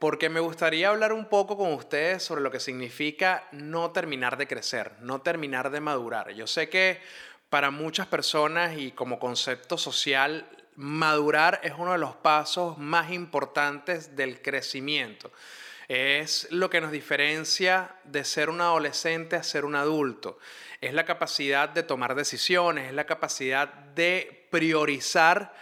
porque me gustaría hablar un poco con ustedes sobre lo que significa no terminar de crecer, no terminar de madurar. Yo sé que para muchas personas y como concepto social, madurar es uno de los pasos más importantes del crecimiento. Es lo que nos diferencia de ser un adolescente a ser un adulto. Es la capacidad de tomar decisiones, es la capacidad de priorizar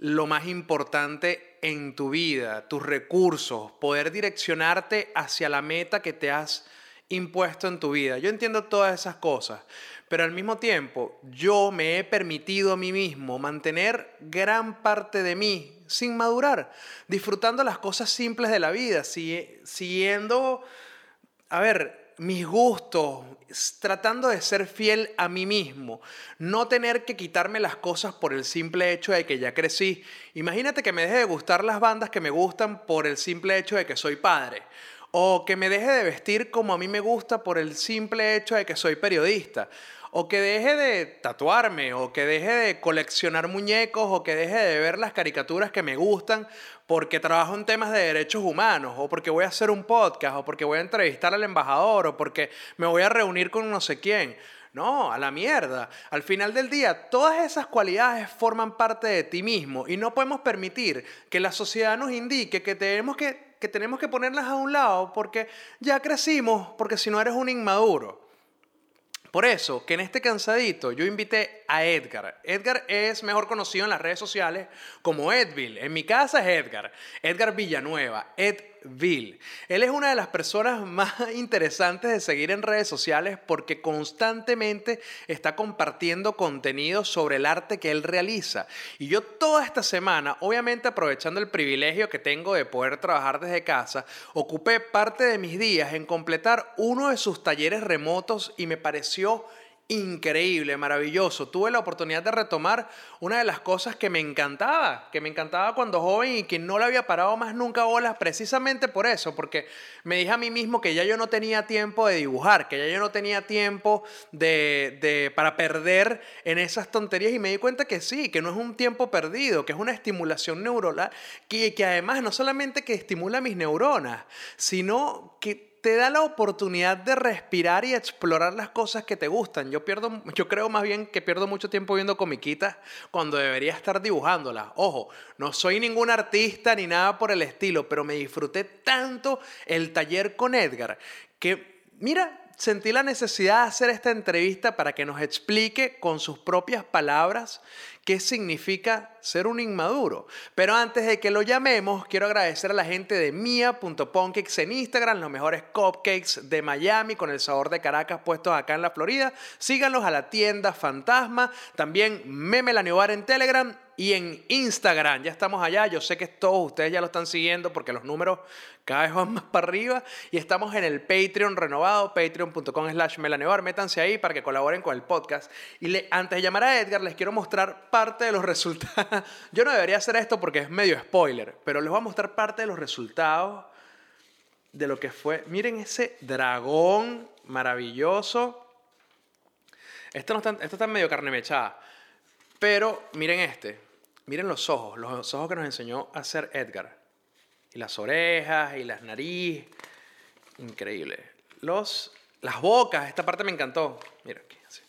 lo más importante en tu vida, tus recursos, poder direccionarte hacia la meta que te has impuesto en tu vida. Yo entiendo todas esas cosas, pero al mismo tiempo yo me he permitido a mí mismo mantener gran parte de mí sin madurar, disfrutando las cosas simples de la vida, siguiendo, a ver, mis gustos, tratando de ser fiel a mí mismo, no tener que quitarme las cosas por el simple hecho de que ya crecí. Imagínate que me deje de gustar las bandas que me gustan por el simple hecho de que soy padre. O que me deje de vestir como a mí me gusta por el simple hecho de que soy periodista o que deje de tatuarme, o que deje de coleccionar muñecos, o que deje de ver las caricaturas que me gustan porque trabajo en temas de derechos humanos, o porque voy a hacer un podcast, o porque voy a entrevistar al embajador, o porque me voy a reunir con no sé quién. No, a la mierda. Al final del día, todas esas cualidades forman parte de ti mismo y no podemos permitir que la sociedad nos indique que tenemos que, que, tenemos que ponerlas a un lado porque ya crecimos, porque si no eres un inmaduro. Por eso, que en este cansadito yo invité a Edgar. Edgar es mejor conocido en las redes sociales como Edville. En mi casa es Edgar. Edgar Villanueva. Edville. Él es una de las personas más interesantes de seguir en redes sociales porque constantemente está compartiendo contenido sobre el arte que él realiza. Y yo toda esta semana, obviamente aprovechando el privilegio que tengo de poder trabajar desde casa, ocupé parte de mis días en completar uno de sus talleres remotos y me pareció increíble, maravilloso. Tuve la oportunidad de retomar una de las cosas que me encantaba, que me encantaba cuando joven y que no le había parado más nunca bolas, precisamente por eso, porque me dije a mí mismo que ya yo no tenía tiempo de dibujar, que ya yo no tenía tiempo de, de, para perder en esas tonterías y me di cuenta que sí, que no es un tiempo perdido, que es una estimulación neuronal, que, que además no solamente que estimula mis neuronas, sino que te da la oportunidad de respirar y explorar las cosas que te gustan. Yo, pierdo, yo creo más bien que pierdo mucho tiempo viendo comiquitas cuando debería estar dibujándolas. Ojo, no soy ningún artista ni nada por el estilo, pero me disfruté tanto el taller con Edgar que, mira, sentí la necesidad de hacer esta entrevista para que nos explique con sus propias palabras qué significa ser un inmaduro. Pero antes de que lo llamemos, quiero agradecer a la gente de mia.poncakes en Instagram, los mejores cupcakes de Miami con el sabor de Caracas puestos acá en la Florida. Síganlos a la tienda Fantasma, también Meme la en Telegram y en Instagram. Ya estamos allá. Yo sé que todos ustedes ya lo están siguiendo porque los números cada vez van más para arriba. Y estamos en el Patreon renovado, patreon.com slash melanevar. Métanse ahí para que colaboren con el podcast. Y antes de llamar a Edgar, les quiero mostrar parte de los resultados. Yo no debería hacer esto porque es medio spoiler, pero les voy a mostrar parte de los resultados de lo que fue. Miren ese dragón maravilloso. Esto, está, esto está medio carne mechada. Pero miren este. Miren los ojos, los ojos que nos enseñó a hacer Edgar. Y las orejas y las nariz. Increíble. Los, las bocas, esta parte me encantó. Miren aquí, así.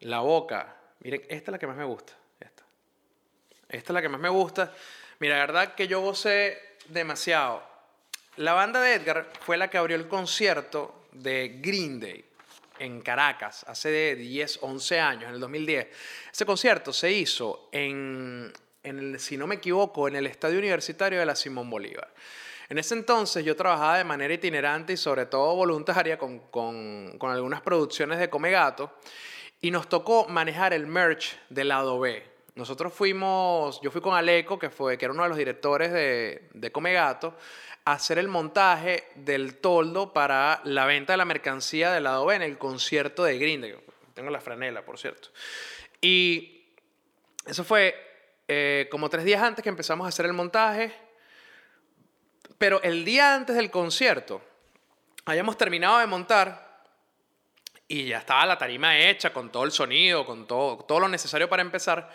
La boca. Miren, esta es la que más me gusta. Esta. Esta es la que más me gusta. Mira, la verdad que yo gocé demasiado. La banda de Edgar fue la que abrió el concierto de Green Day en Caracas hace de 10, 11 años, en el 2010. Ese concierto se hizo en, en el, si no me equivoco, en el Estadio Universitario de la Simón Bolívar. En ese entonces yo trabajaba de manera itinerante y sobre todo voluntaria con, con, algunas producciones de Come Gato y nos tocó manejar el merch del lado B. nosotros fuimos, yo fui con Aleco, que, fue, que era uno de los directores de, de Come Gato, a hacer el montaje del toldo para la venta de la mercancía del lado B en el concierto de Green Tengo la franela, por cierto. Y eso fue eh, como tres días antes que empezamos a hacer el montaje. Pero el día antes del concierto, habíamos terminado de montar y ya estaba la tarima hecha con todo el sonido, con todo, todo lo necesario para empezar.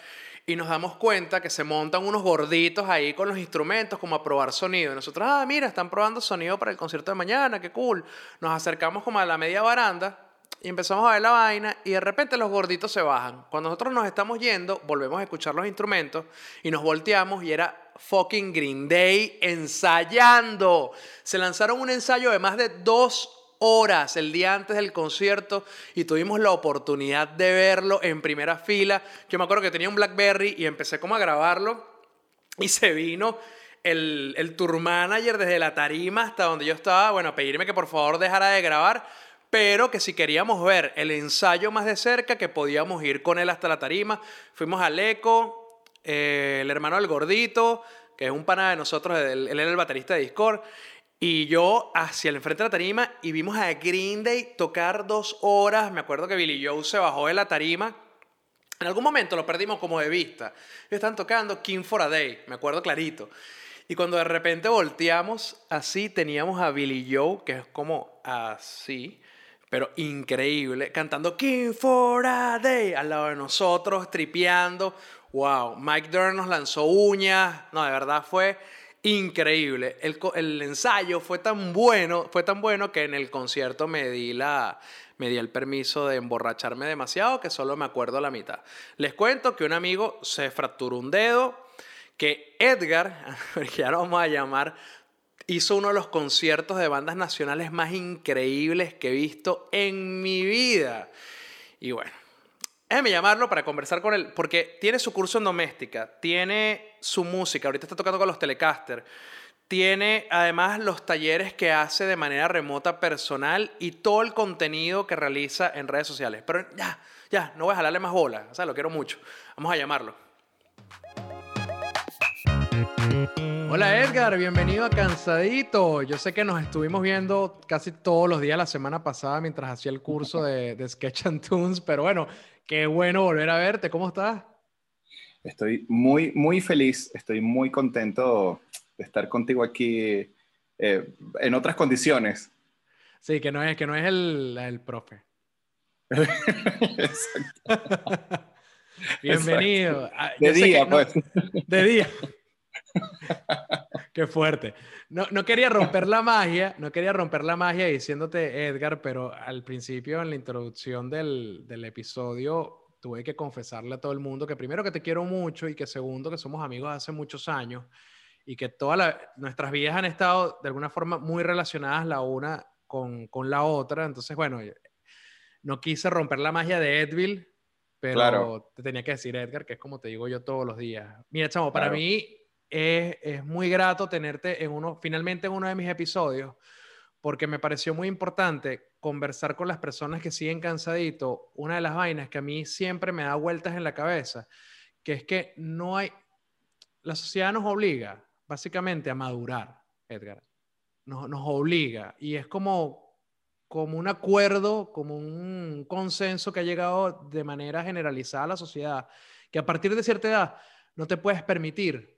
Y nos damos cuenta que se montan unos gorditos ahí con los instrumentos como a probar sonido. Y nosotros, ah, mira, están probando sonido para el concierto de mañana, qué cool. Nos acercamos como a la media baranda y empezamos a ver la vaina y de repente los gorditos se bajan. Cuando nosotros nos estamos yendo, volvemos a escuchar los instrumentos y nos volteamos y era fucking Green Day ensayando. Se lanzaron un ensayo de más de dos horas el día antes del concierto y tuvimos la oportunidad de verlo en primera fila. Yo me acuerdo que tenía un Blackberry y empecé como a grabarlo y se vino el, el tour manager desde la tarima hasta donde yo estaba, bueno, a pedirme que por favor dejara de grabar pero que si queríamos ver el ensayo más de cerca, que podíamos ir con él hasta la tarima. Fuimos al Eco, eh, el hermano del gordito, que es un pana de nosotros, él, era el baterista de Discord, y yo hacia el frente de la tarima y vimos a Green Day tocar dos horas. Me acuerdo que Billy Joe se bajó de la tarima. En algún momento lo perdimos como de vista. Ellos estaban tocando King for a Day, me acuerdo clarito. Y cuando de repente volteamos, así teníamos a Billy Joe, que es como así pero increíble, cantando King for a Day al lado de nosotros, tripeando. Wow, Mike Dern nos lanzó uñas, no, de verdad fue increíble. El, el, ensayo fue tan bueno, fue tan bueno que en el concierto me di la me di el permiso de emborracharme demasiado que solo me acuerdo la mitad. Les cuento que un amigo se fracturó un dedo, que Edgar, que lo vamos a llamar, hizo uno de los conciertos de bandas nacionales más increíbles que he visto en mi vida. Y bueno, déjeme llamarlo para conversar con él, porque tiene su curso en doméstica, tiene su música, ahorita está tocando con los Telecaster, tiene además los talleres que hace de manera remota personal y todo el contenido que realiza en redes sociales. Pero ya, ya, no voy a jalarle más bola, o sea, lo quiero mucho. Vamos a llamarlo. Hola Edgar, bienvenido a Cansadito. Yo sé que nos estuvimos viendo casi todos los días la semana pasada mientras hacía el curso de, Sketch and Tunes, pero bueno, qué bueno volver a verte. ¿Cómo estás? Estoy muy, muy feliz, estoy muy contento de estar contigo aquí eh, en otras condiciones. Sí, que no es, que no es el, el profe. Bienvenido. Ah, de día, pues. De día. Qué fuerte. No, no quería romper la magia, no quería romper la magia diciéndote, Edgar, pero al principio, en la introducción del, del episodio, tuve que confesarle a todo el mundo que primero que te quiero mucho y que segundo que somos amigos hace muchos años y que todas nuestras vidas han estado de alguna forma muy relacionadas la una con, con, la otra. Entonces, bueno, no quise romper la magia de Edville, pero te tenía que decir, Edgar, que es como te digo yo todos los días. Mira, chamo, para mí es, muy grato tenerte en uno, finalmente en uno de mis episodios, porque me pareció muy importante conversar con las personas que siguen cansadito. Una de las vainas que a mí siempre me da vueltas en la cabeza, que es que no hay, la sociedad nos obliga básicamente a madurar, Edgar. Nos, nos obliga y es como, como un acuerdo, como un consenso que ha llegado de manera generalizada a la sociedad, que a partir de cierta edad no te puedes permitir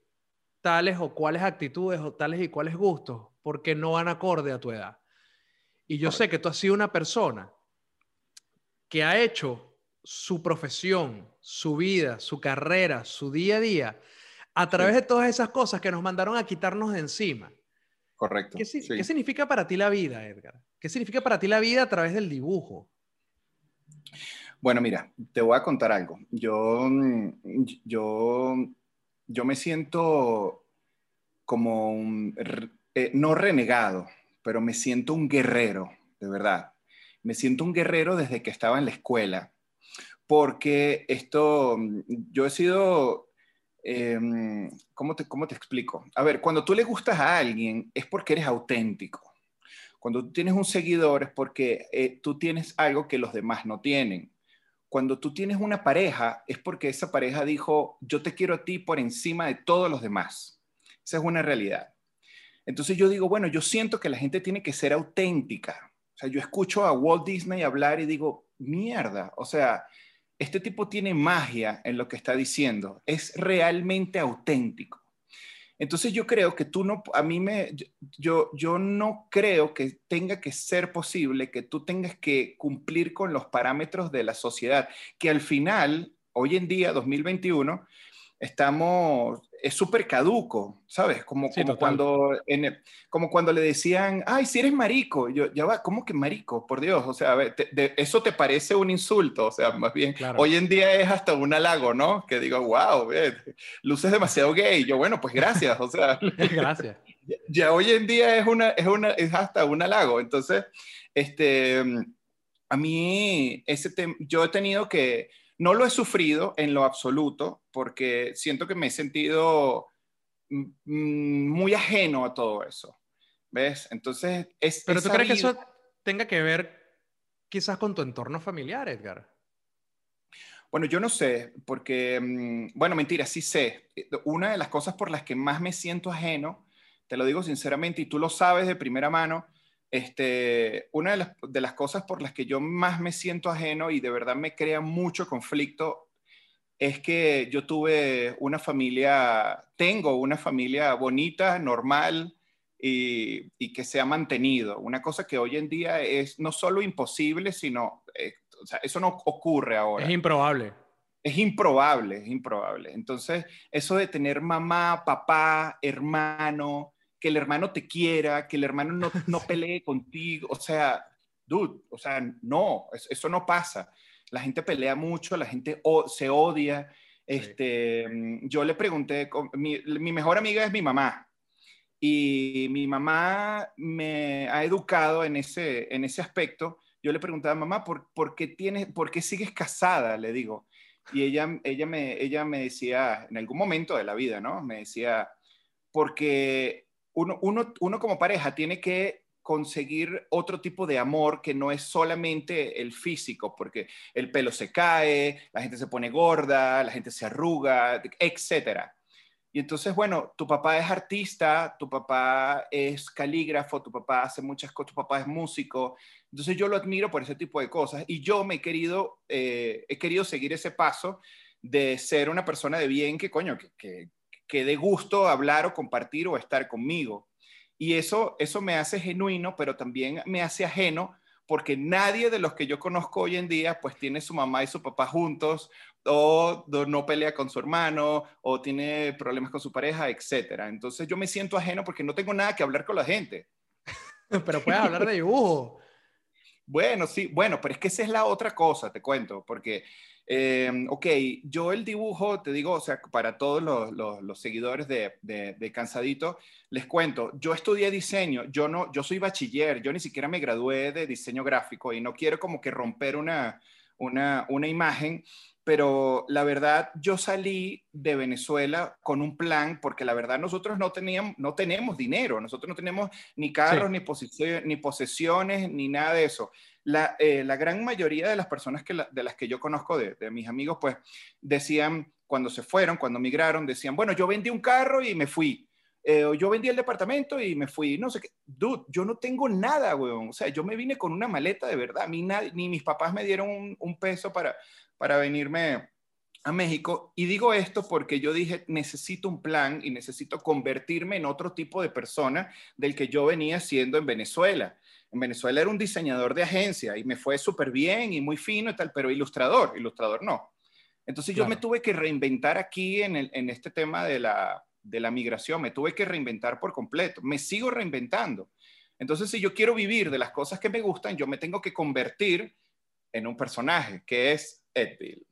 tales o cuales actitudes o tales y cuales gustos porque no van acorde a tu edad. Y yo sé que tú has sido una persona que ha hecho su profesión, su vida, su carrera, su día a día, a través de todas esas cosas que nos mandaron a quitarnos de encima. Correcto. ¿Qué, ¿Qué, significa para ti la vida, Edgar? ¿Qué significa para ti la vida a través del dibujo? Bueno, mira, te voy a contar algo. Yo, yo yo me siento como un, eh, no renegado, pero me siento un guerrero, de verdad. Me siento un guerrero desde que estaba en la escuela, porque esto, yo he sido, em, ¿cómo, te, ¿cómo te explico? A ver, cuando tú le gustas a alguien es porque eres auténtico. Cuando tú tienes un seguidor es porque eh, tú tienes algo que los demás no tienen. Cuando tú tienes una pareja es porque esa pareja dijo, yo te quiero a ti por encima de todos los demás. Esa es una realidad. Entonces yo digo, bueno, yo siento que la gente tiene que ser auténtica. O sea, yo escucho a Walt Disney hablar y digo, mierda, o sea, este tipo tiene magia en lo que está diciendo, es realmente auténtico. Entonces yo creo que tú no, a mí me, yo, yo no creo que tenga que ser posible que tú tengas que cumplir con los parámetros de la sociedad, que al final, hoy en día, 2021, estamos, es súper caduco, ¿sabes? Como, como, cuando, en como cuando le decían, ay, si eres marico, yo, ya va, ¿cómo que marico? Por Dios, o sea, eso te parece un insulto, o sea, más bien, hoy en día es hasta un halago, ¿no? Que digo, wow, luces demasiado gay, yo, bueno, pues gracias, o sea. gracias. Ya, hoy en día es, una, es, una, es hasta un halago, entonces, este, a mí, ese yo he tenido que no lo he sufrido en lo absoluto porque siento que me he sentido muy ajeno a todo eso. ¿Ves? Entonces, es... Pero tú crees que eso tenga que ver quizás con tu entorno familiar, Edgar. Bueno, yo no sé, porque, mm, bueno, mentira, sí sé. Una de las cosas por las que más me siento ajeno, te lo digo sinceramente, y tú lo sabes de primera mano, este, una de las, cosas por las que yo más me siento ajeno y de verdad me crea mucho conflicto es que yo tuve una familia, tengo una familia bonita, normal y, que se ha mantenido. Una cosa que hoy en día es no solo imposible, sino, eh, o sea, eso no ocurre ahora. Es improbable. Es improbable, es improbable. Entonces, eso de tener mamá, papá, hermano, que el hermano te quiera, que el hermano no, no pelee contigo, o sea, dude, o sea, no, eso no pasa. La gente pelea mucho, la gente se odia. Este, mm, Yo le pregunté, mi, mi mejor amiga es mi mamá, y mi mamá me ha educado en ese, en ese aspecto. Yo le preguntaba, mamá, ¿por, por, qué tienes, ¿por qué sigues casada? Le digo. Y ella, ella, me, ella me decía, en algún momento de la vida, ¿no? Me decía, porque uno, uno, como pareja tiene que conseguir otro tipo de amor que no es solamente el físico, porque el pelo se cae, la gente se pone gorda, la gente se arruga, etcétera. Y entonces, bueno, tu papá es artista, tu papá es calígrafo, tu papá hace muchas cosas, tu papá es músico. Entonces yo lo admiro por ese tipo de cosas y yo me he querido, eh, he querido seguir ese paso de ser una persona de bien que, coño, que, que dé gusto hablar o compartir o estar conmigo. Y eso, eso me hace genuino, pero también me hace ajeno porque nadie de los que yo conozco hoy en día pues tiene su mamá y su papá juntos o no pelea con su hermano o tiene problemas con su pareja, etcétera. Entonces yo me siento ajeno porque no tengo nada que hablar con la gente. pero puedes hablar de dibujo. Bueno, sí, bueno, pero es que esa es la otra cosa, te cuento, porque Em, ok, yo el dibujo, te digo, o sea, para todos los, seguidores de, Cansadito, les cuento, yo estudié diseño, yo no, yo soy bachiller, yo ni siquiera me gradué de diseño gráfico y no quiero como que romper una, una, una imagen, pero la verdad yo salí de Venezuela con un plan porque la verdad nosotros no teníamos no tenemos dinero, nosotros no tenemos ni carros ni, ni posesiones ni nada de eso. Eh, la, gran mayoría de las personas que de las que yo conozco, de, mis amigos, pues decían, cuando se fueron, cuando migraron, decían, bueno, yo vendí un carro y me fui. Eh, o yo vendí el departamento y me fui. No sé qué. Dude, yo no tengo nada, weón. O sea, yo me vine con una maleta de verdad. A mí ni mis papás me dieron un, un peso para, para venirme a México. Y digo esto porque yo dije, necesito un plan y necesito convertirme en otro tipo de persona del que yo venía siendo en Venezuela. En Venezuela era un diseñador de agencia y me fue súper bien y muy fino y tal, pero ilustrador, ilustrador no. Entonces yo me tuve que reinventar aquí en, en este tema de la, de la migración, me tuve que reinventar por completo, me sigo reinventando. Entonces si yo quiero vivir de las cosas que me gustan, yo me tengo que convertir en un personaje, que es Edville.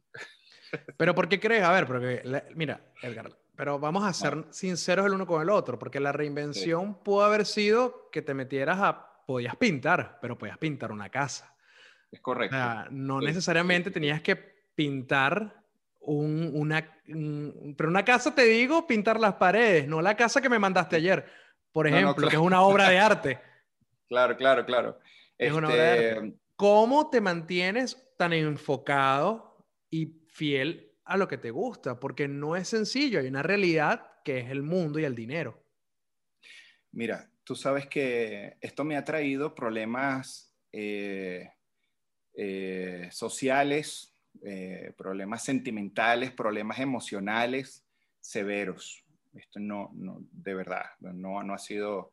Pero ¿por qué crees? A ver, porque, mira, Edgar, pero vamos a ser sinceros el uno con el otro, porque la reinvención pudo haber sido que te metieras a podías pintar, pero podías pintar una casa. Es correcto. O sea, no necesariamente tenías que pintar un, una... pero una casa, te digo, pintar las paredes, no la casa que me mandaste ayer, por ejemplo, que es una obra de arte. Claro, claro, claro. Es una obra de arte. Este, ¿Cómo te mantienes tan enfocado y fiel a lo que te gusta, porque no es sencillo, hay una realidad que es el mundo y el dinero. Mira, tú sabes que esto me ha traído problemas eh, eh, sociales, eh, problemas sentimentales, problemas emocionales severos. Esto no, no de verdad, no, no ha sido...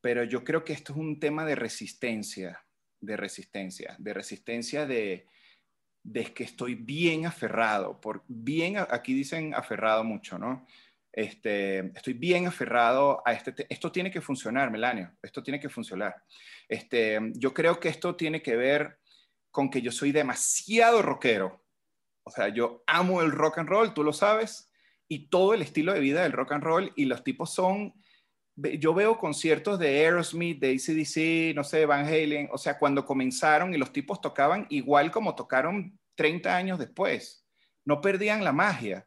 Pero yo creo que esto es un tema de resistencia, de resistencia, de resistencia de, de que estoy bien aferrado, por bien, aquí dicen aferrado mucho, ¿no? Este, estoy bien aferrado a este, esto tiene que funcionar, Melanio, esto tiene que funcionar. Este, yo creo que esto tiene que ver con que yo soy demasiado rockero. O sea, yo amo el rock and roll, tú lo sabes, y todo el estilo de vida del rock and roll, y los tipos son, yo veo conciertos de Aerosmith, de ACDC, no sé, Van Halen, o sea, cuando comenzaron y los tipos tocaban igual como tocaron 30 años después, no perdían la magia.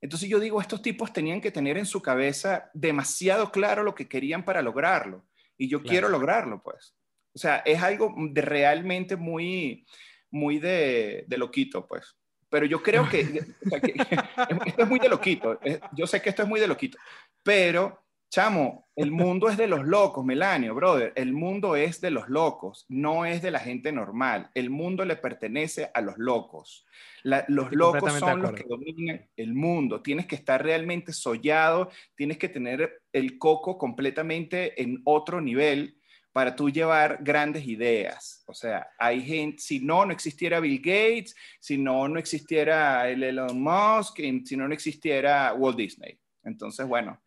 Entonces yo digo, estos tipos tenían que tener en su cabeza demasiado claro lo que querían para lograrlo. Y yo quiero lograrlo, pues. O sea, es algo de realmente muy, muy de, de loquito, pues. Pero yo creo que, esto es muy de loquito. Yo sé que esto es muy de loquito. Pero Chamo, el mundo es de los locos, Melanio, brother. El mundo es de los locos, no es de la gente normal. El mundo le pertenece a los locos. los locos son los que dominan el mundo. Tienes que estar realmente sollado, tienes que tener el coco completamente en otro nivel para tú llevar grandes ideas. O sea, hay gente, si no, no existiera Bill Gates, si no, no existiera Elon Musk, si no, no existiera Walt Disney. Entonces, bueno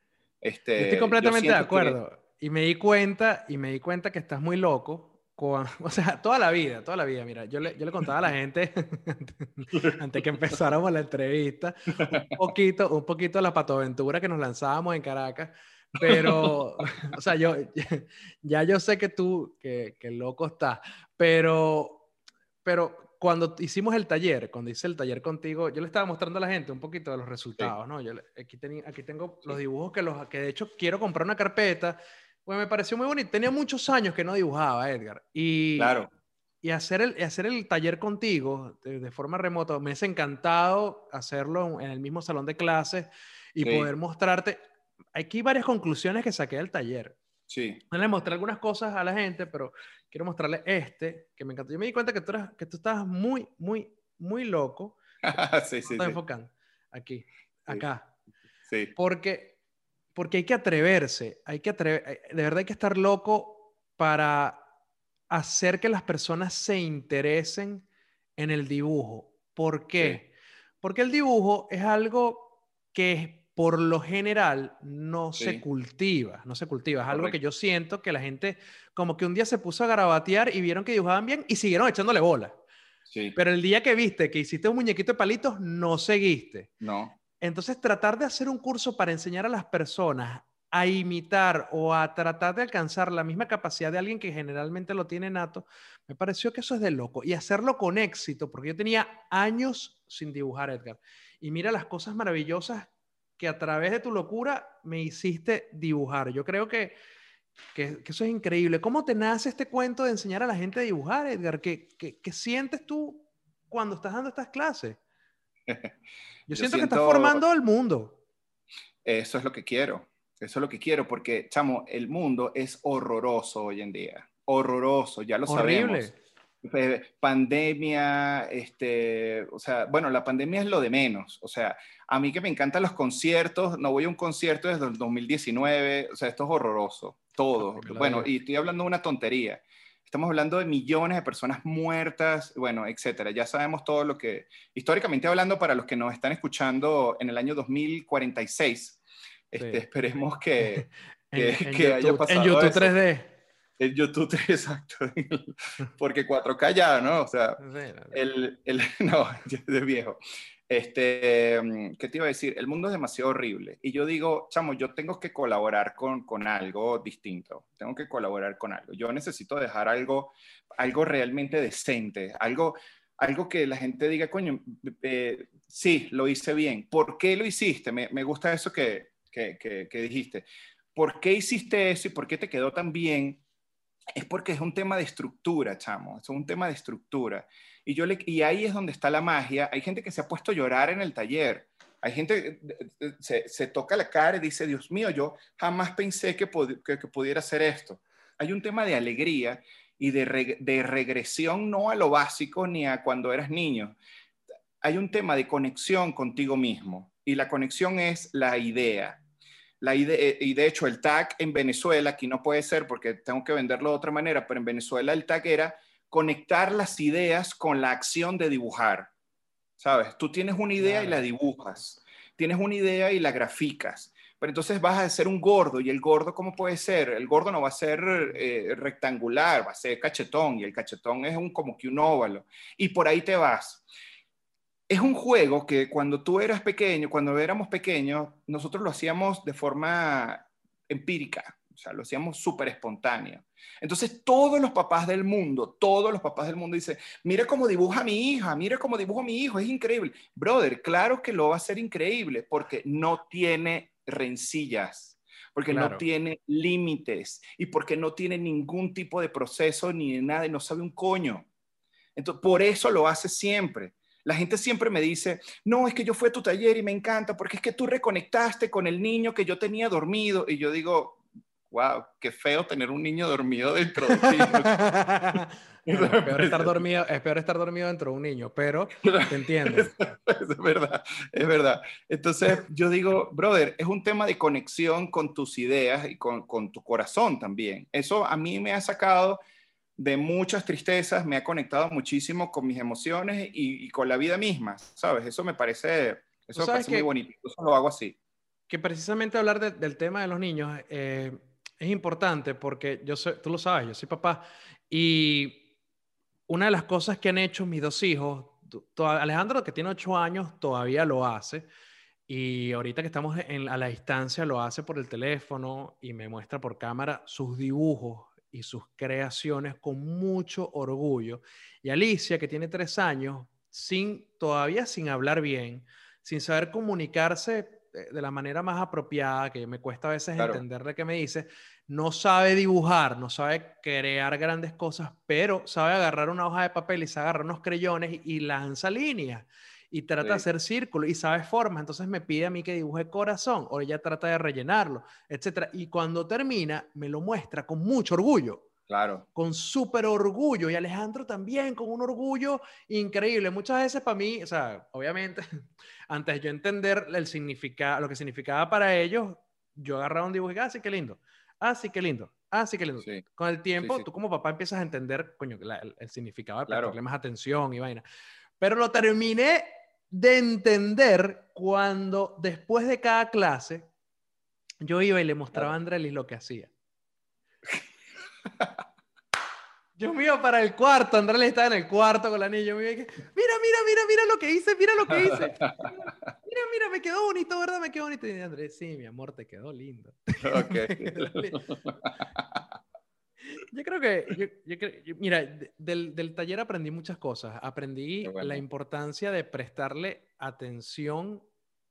este, estoy completamente de acuerdo. Y me di cuenta, y me di cuenta que estás muy loco. Con, o sea, toda la vida, toda la vida. Mira, yo le, yo le contaba a la gente, antes que empezáramos la entrevista, un poquito, un poquito la patoaventura que nos lanzábamos en Caracas. Pero, o sea, yo, ya yo sé que tú, que, que loco estás, pero, pero cuando hicimos el taller, cuando hice el taller contigo, yo le estaba mostrando a la gente un poquito de los resultados, ¿no? Yo aquí, tenía, aquí tengo los dibujos que, los, que de hecho quiero comprar una carpeta, pues me pareció muy bonito. Tenía muchos años que no dibujaba, Edgar. Y, claro. Y hacer el, hacer el taller contigo de, forma remota, me ha encantado hacerlo en el mismo salón de clases y poder mostrarte. Aquí hay varias conclusiones que saqué del taller. Sí. Le mostré algunas cosas a la gente, pero quiero mostrarle este, que me encantó. Yo me di cuenta que tú, eras, que tú estabas muy, muy, muy loco. sí, sí, sí. enfocando. Aquí, acá. Sí. Porque, porque hay que atreverse, hay que atrever, eh, de verdad hay que estar loco para hacer que las personas se interesen en el dibujo. ¿Por qué? Porque el dibujo es algo que es por lo general no se cultiva, no se cultiva. Es algo que yo siento que la gente como que un día se puso a garabatear y vieron que dibujaban bien y siguieron echándole bola. Sí. Pero el día que viste que hiciste un muñequito de palitos, no seguiste. No. Entonces, tratar de hacer un curso para enseñar a las personas a imitar o a tratar de alcanzar la misma capacidad de alguien que generalmente lo tiene nato, me pareció que eso es de loco. Y hacerlo con éxito, porque yo tenía años sin dibujar, Edgar. Y mira las cosas maravillosas que a través de tu locura me hiciste dibujar. Yo creo que, que, eso es increíble. ¿Cómo te nace este cuento de enseñar a la gente a dibujar, Edgar? ¿Qué, qué, sientes tú cuando estás dando estas clases? Yo, siento, que estás formando el mundo. Eso es lo que quiero. Eso es lo que quiero, porque, chamo, el mundo es horroroso hoy en día. Horroroso, ya lo Horrible. sabemos pandemia, este, o sea, bueno, la pandemia es lo de menos, o sea, a mí que me encantan los conciertos, no voy a un concierto desde el 2019, o sea, esto es horroroso, todo. Bueno, y estoy hablando de una tontería. Estamos hablando de millones de personas muertas, bueno, etcétera. Ya sabemos todo lo que, históricamente hablando, para los que nos están escuchando en el año 2046, este, esperemos que, que, haya pasado. En YouTube 3D. El YouTube, exacto. Porque 4K ya, ¿no? O sea, el, el, no, de viejo. Este, mm, ¿qué te iba a decir? El mundo es demasiado horrible. Y yo digo, chamo, yo tengo que colaborar con, con algo distinto. Tengo que colaborar con algo. Yo necesito dejar algo, algo realmente decente. Algo, algo que la gente diga, coño, eh, sí, lo hice bien. ¿Por qué lo hiciste? Me, me gusta eso que, que, que, que dijiste. ¿Por qué hiciste eso y por qué te quedó tan bien? Es porque es un tema de estructura, chamo, es un tema de estructura. Y, yo le, y ahí es donde está la magia. Hay gente que se ha puesto a llorar en el taller. Hay gente que se, se toca la cara y dice, Dios mío, yo jamás pensé que, que, pudiera hacer esto. Hay un tema de alegría y de, de regresión no a lo básico ni a cuando eras niño. Hay un tema de conexión contigo mismo y la conexión es la idea. La idea, y de hecho el tag en Venezuela, aquí no puede ser porque tengo que venderlo de otra manera, pero en Venezuela el tag era conectar las ideas con la acción de dibujar. ¿Sabes? Tú tienes una idea y la dibujas. Tienes una idea y la graficas. Pero entonces vas a ser un gordo y el gordo, ¿cómo puede ser? El gordo no va a ser eh, rectangular, va a ser cachetón y el cachetón es un, como que un óvalo. Y por ahí te vas. Es un juego que cuando tú eras pequeño, cuando éramos pequeños, nosotros lo hacíamos de forma empírica, o sea, lo hacíamos súper espontáneo. Entonces, todos los papás del mundo, todos los papás del mundo dicen, mira cómo dibuja mi hija, mira cómo dibuja mi hijo, es increíble. Brother, claro que lo va a ser increíble porque no tiene rencillas, porque no tiene límites y porque no tiene ningún tipo de proceso ni de nada y no sabe un coño. Entonces, por eso lo hace siempre. La gente siempre me dice, no, es que yo fui a tu taller y me encanta porque es que tú reconectaste con el niño que yo tenía dormido. Y yo digo, wow, qué feo tener un niño dormido dentro de ti. es, peor estar dormido, es peor estar dormido dentro de un niño, pero te entiendo. es verdad, es verdad. Entonces yo digo, brother, es un tema de conexión con tus ideas y con, con tu corazón también. Eso a mí me ha sacado de muchas tristezas, me ha conectado muchísimo con mis emociones y, con la vida misma, ¿sabes? Eso me parece, eso me parece muy bonito. Eso lo hago así. Que precisamente hablar del tema de los niños, eh, es importante porque yo sé, tú lo sabes, yo soy papá y una de las cosas que han hecho mis dos hijos, Alejandro que tiene ocho años todavía lo hace y ahorita que estamos a la distancia lo hace por el teléfono y me muestra por cámara sus dibujos y sus creaciones con mucho orgullo. Y Alicia que tiene tres años, sin, todavía sin hablar bien, sin saber comunicarse de la manera más apropiada, que me cuesta a veces entender de qué me dice, no sabe dibujar, no sabe crear grandes cosas, pero sabe agarrar una hoja de papel y se agarra unos creyones y, lanza líneas y trata de hacer círculos y sabe formas. Entonces me pide a mí que dibuje corazón o ella trata de rellenarlo, etc. Y cuando termina, me lo muestra con mucho orgullo. Claro. Con súper orgullo. Y Alejandro también, con un orgullo increíble. Muchas veces para mí, o sea, obviamente, antes de yo entender el significado, lo que significaba para ellos, yo agarraba un dibujo y ah, sí, qué lindo. Ah, sí, qué lindo. Ah, sí, qué lindo. Con el tiempo, tú como papá empiezas a entender, coño, el, significado de claro. más atención y vaina. Pero lo terminé de entender cuando después de cada clase yo iba y le mostraba a Andrelis lo que hacía. Yo me iba para el cuarto, Andrés estaba en el cuarto con la niña. Yo me iba mira, mira, mira, mira lo que hice, mira lo que hice. Mira, mira, me quedó bonito, ¿verdad? Me quedó bonito. Y Andrés, sí, mi amor, te quedó lindo. yo creo que, yo, mira, del, del, taller aprendí muchas cosas. Aprendí la importancia de prestarle atención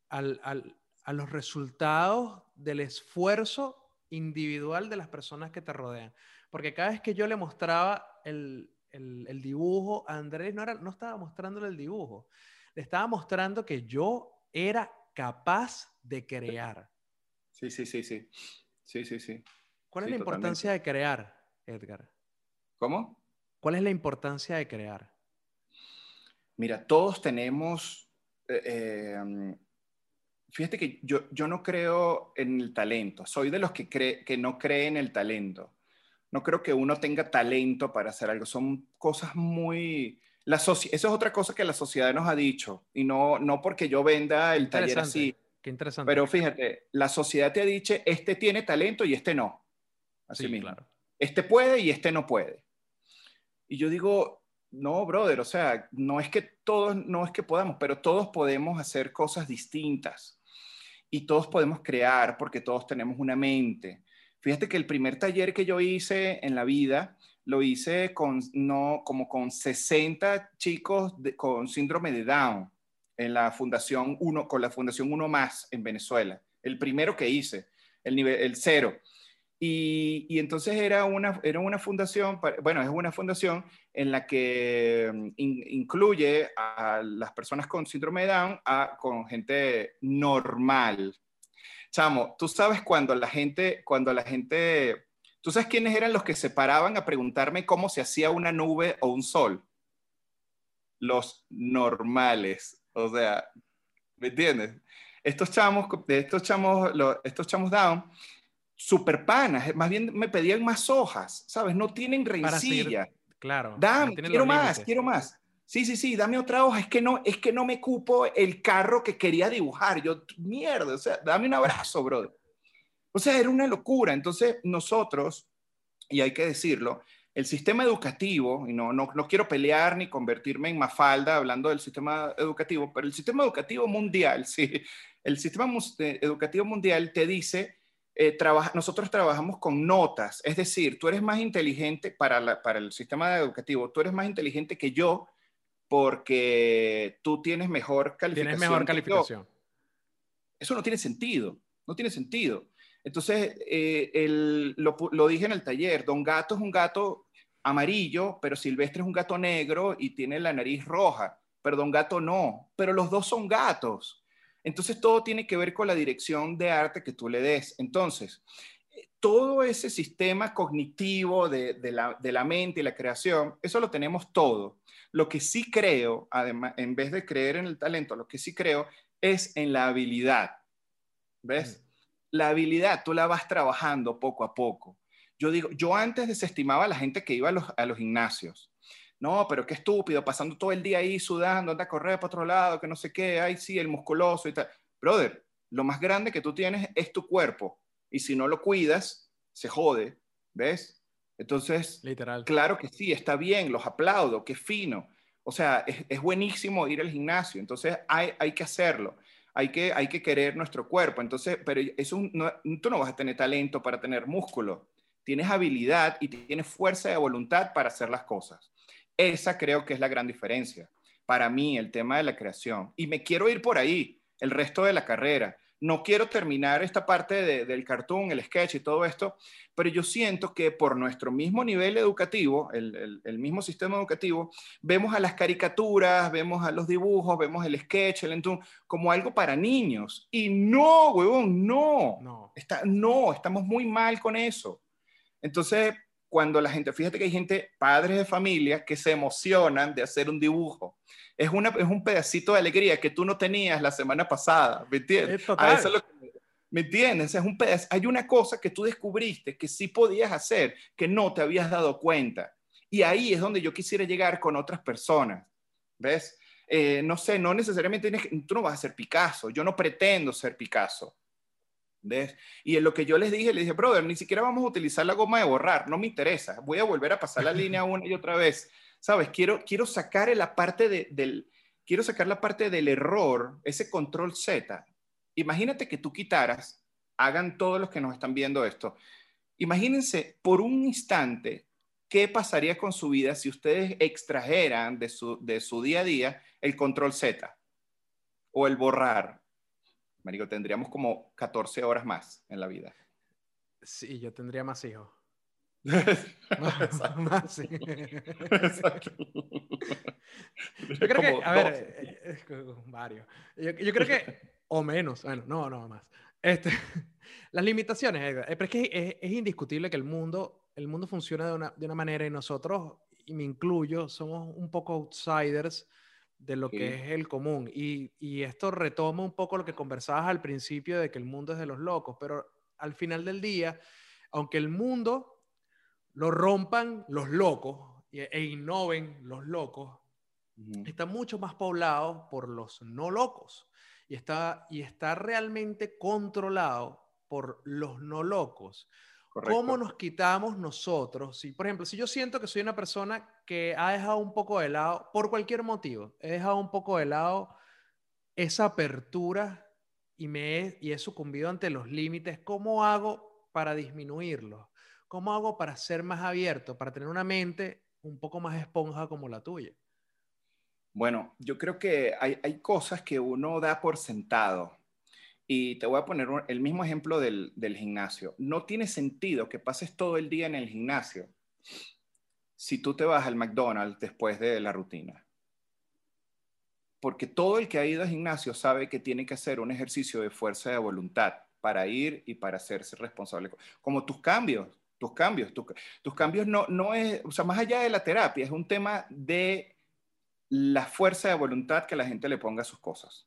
al, al, a los resultados del esfuerzo individual de las personas que te rodean. Porque cada vez que yo le mostraba el, el, dibujo a Andrés, no, era, no estaba mostrándole el dibujo, le estaba mostrando que yo era capaz de crear. Sí, sí, sí, sí. Sí, sí, sí. ¿Cuál es la importancia de crear, Edgar? ¿Cómo? ¿Cuál es la importancia de crear? Mira, todos tenemos... Eh, em, fíjate que yo, yo no creo en el talento. Soy de los que, cree, que no creen en el talento no creo que uno tenga talento para hacer algo. Son cosas muy... La eso es otra cosa que la sociedad nos ha dicho. Y no, no porque yo venda el taller así. Qué interesante. Pero fíjate, la sociedad te ha dicho, este tiene talento y este no. Así mismo. Claro. Este puede y este no puede. Y yo digo, no, brother, o sea, no es que todos, no es que podamos, pero todos podemos hacer cosas distintas. Y todos podemos crear porque todos tenemos una mente. Fíjate que el primer taller que yo hice en la vida lo hice con, no, como con 60 chicos con síndrome de Down en la Fundación Uno, con la Fundación Uno Más en Venezuela. El primero que hice, el nivel, el cero. Y, entonces era una, era una fundación, bueno, es una fundación en la que mm, incluye a las personas con síndrome de Down a, con gente normal. Chamo, tú sabes cuando la gente, cuando la gente, tú sabes quiénes eran los que se paraban a preguntarme cómo se hacía una nube o un sol. Los normales, o sea, ¿me entiendes? Estos chamos, estos chamos, estos chamos down super panas, más bien me pedían más hojas, ¿sabes? No tienen rencilla. claro. Dame, quiero más, quiero más. Sí, sí, sí, dame otra hoja. Es que no, es que no me cupo el carro que quería dibujar. Yo, mierda, o sea, dame un abrazo, brother. O sea, era una locura. Entonces, nosotros, y hay que decirlo, el sistema educativo, y no, no, no quiero pelear ni convertirme en mafalda hablando del sistema educativo, pero el sistema educativo mundial, sí, el sistema eh, educativo mundial te dice eh, nosotros trabajamos con notas, es decir, tú eres más inteligente para, para el sistema educativo, tú eres más inteligente que yo porque tú tienes mejor calificación. Tienes mejor calificación. Eso no tiene sentido, no tiene sentido. Entonces, eh, lo, lo, dije en el taller, Don Gato es un gato amarillo, pero Silvestre es un gato negro y tiene la nariz roja, pero Don Gato no, pero los dos son gatos. Entonces todo tiene que ver con la dirección de arte que tú le des. Entonces, todo ese sistema cognitivo de, la, mente y la creación, eso lo tenemos todo. Lo que sí creo, además, en vez de creer en el talento, lo que sí creo es en la habilidad. ¿Ves? Mm. La habilidad tú la vas trabajando poco a poco. Yo digo, yo antes desestimaba a la gente que iba a los, a los gimnasios no, pero qué estúpido, pasando todo el día ahí sudando, anda a correr para otro lado, que no sé qué, ay, sí, el musculoso y tal. Brother, lo más grande que tú tienes es tu cuerpo. Y si no lo cuidas, se jode, ¿ves? Entonces, Literal. claro que sí, está bien, los aplaudo, qué fino. O sea, es, buenísimo ir al gimnasio, entonces hay, hay que hacerlo. Hay que, hay que querer nuestro cuerpo. Entonces, pero eso no, tú no vas a tener talento para tener músculo. Tienes habilidad y tienes fuerza de voluntad para hacer las cosas. Esa creo que es la gran diferencia. Para mí, el tema de la creación. Y me quiero ir por ahí, el resto de la carrera. No quiero terminar esta parte del cartoon, el sketch y todo esto, pero yo siento que por nuestro mismo nivel educativo, el, mismo sistema educativo, vemos a las caricaturas, vemos a los dibujos, vemos el sketch, el entoon, como algo para niños. Y no, huevón, no. No. Está, no, estamos muy mal con eso. Entonces, cuando la gente, fíjate que hay gente, padres de familia, que se emocionan de hacer un dibujo. Es, una, es un pedacito de alegría que tú no tenías la semana pasada, ¿me entiendes? ¿Me entiendes? Es un hay una cosa que tú descubriste que sí podías hacer, que no te habías dado cuenta. Y ahí es donde yo quisiera llegar con otras personas, ¿ves? Eh, no sé, no necesariamente tienes, tú no vas a ser Picasso, yo no pretendo ser Picasso, y en lo que yo les dije, les dije, brother, ni siquiera vamos a utilizar la goma de borrar, no me interesa, voy a volver a pasar la línea una y otra vez, ¿sabes? Quiero, quiero sacar la parte del, quiero sacar la parte del error, ese control Z. Imagínate que tú quitaras, hagan todos los que nos están viendo esto, imagínense por un instante qué pasaría con su vida si ustedes extrajeran de su, de su día a día el control Z o el borrar Marico, tendríamos como 14 horas más en la vida. Sí, yo tendría más hijos. más, sí. Exacto. Yo creo que, a ver, varios. Yo, creo que, o menos, bueno, no, no, más. Este, las limitaciones, pero es que es, indiscutible que el mundo, el mundo funciona de una, de una manera y nosotros, y me incluyo, somos un poco outsiders de lo que es el común. Y, y, esto retoma un poco lo que conversabas al principio de que el mundo es de los locos, pero al final del día, aunque el mundo lo rompan los locos e, innoven los locos, está mucho más poblado por los no locos y está, y está realmente controlado por los no locos. ¿Cómo nos quitamos nosotros? Si, por ejemplo, si yo siento que soy una persona que ha dejado un poco de lado, por cualquier motivo, he dejado un poco de lado esa apertura y, me he, y he sucumbido ante los límites, ¿cómo hago para disminuirlos? ¿Cómo hago para ser más abierto, para tener una mente un poco más esponja como la tuya? Bueno, yo creo que hay, hay cosas que uno da por sentado Y te voy a poner el mismo ejemplo del, gimnasio. No tiene sentido que pases todo el día en el gimnasio si tú te vas al McDonald's después de la rutina. Porque todo el que ha ido al gimnasio sabe que tiene que hacer un ejercicio de fuerza de voluntad para ir y para hacerse responsable. Como tus cambios, tus cambios, tus cambios no, no es, o sea, más allá de la terapia, es un tema de la fuerza de voluntad que la gente le ponga a sus cosas.